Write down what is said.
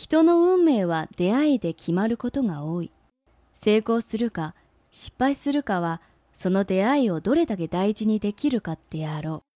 人の運命は出会いで決まることが多い。成功するか失敗するかはその出会いをどれだけ大事にできるかってやろう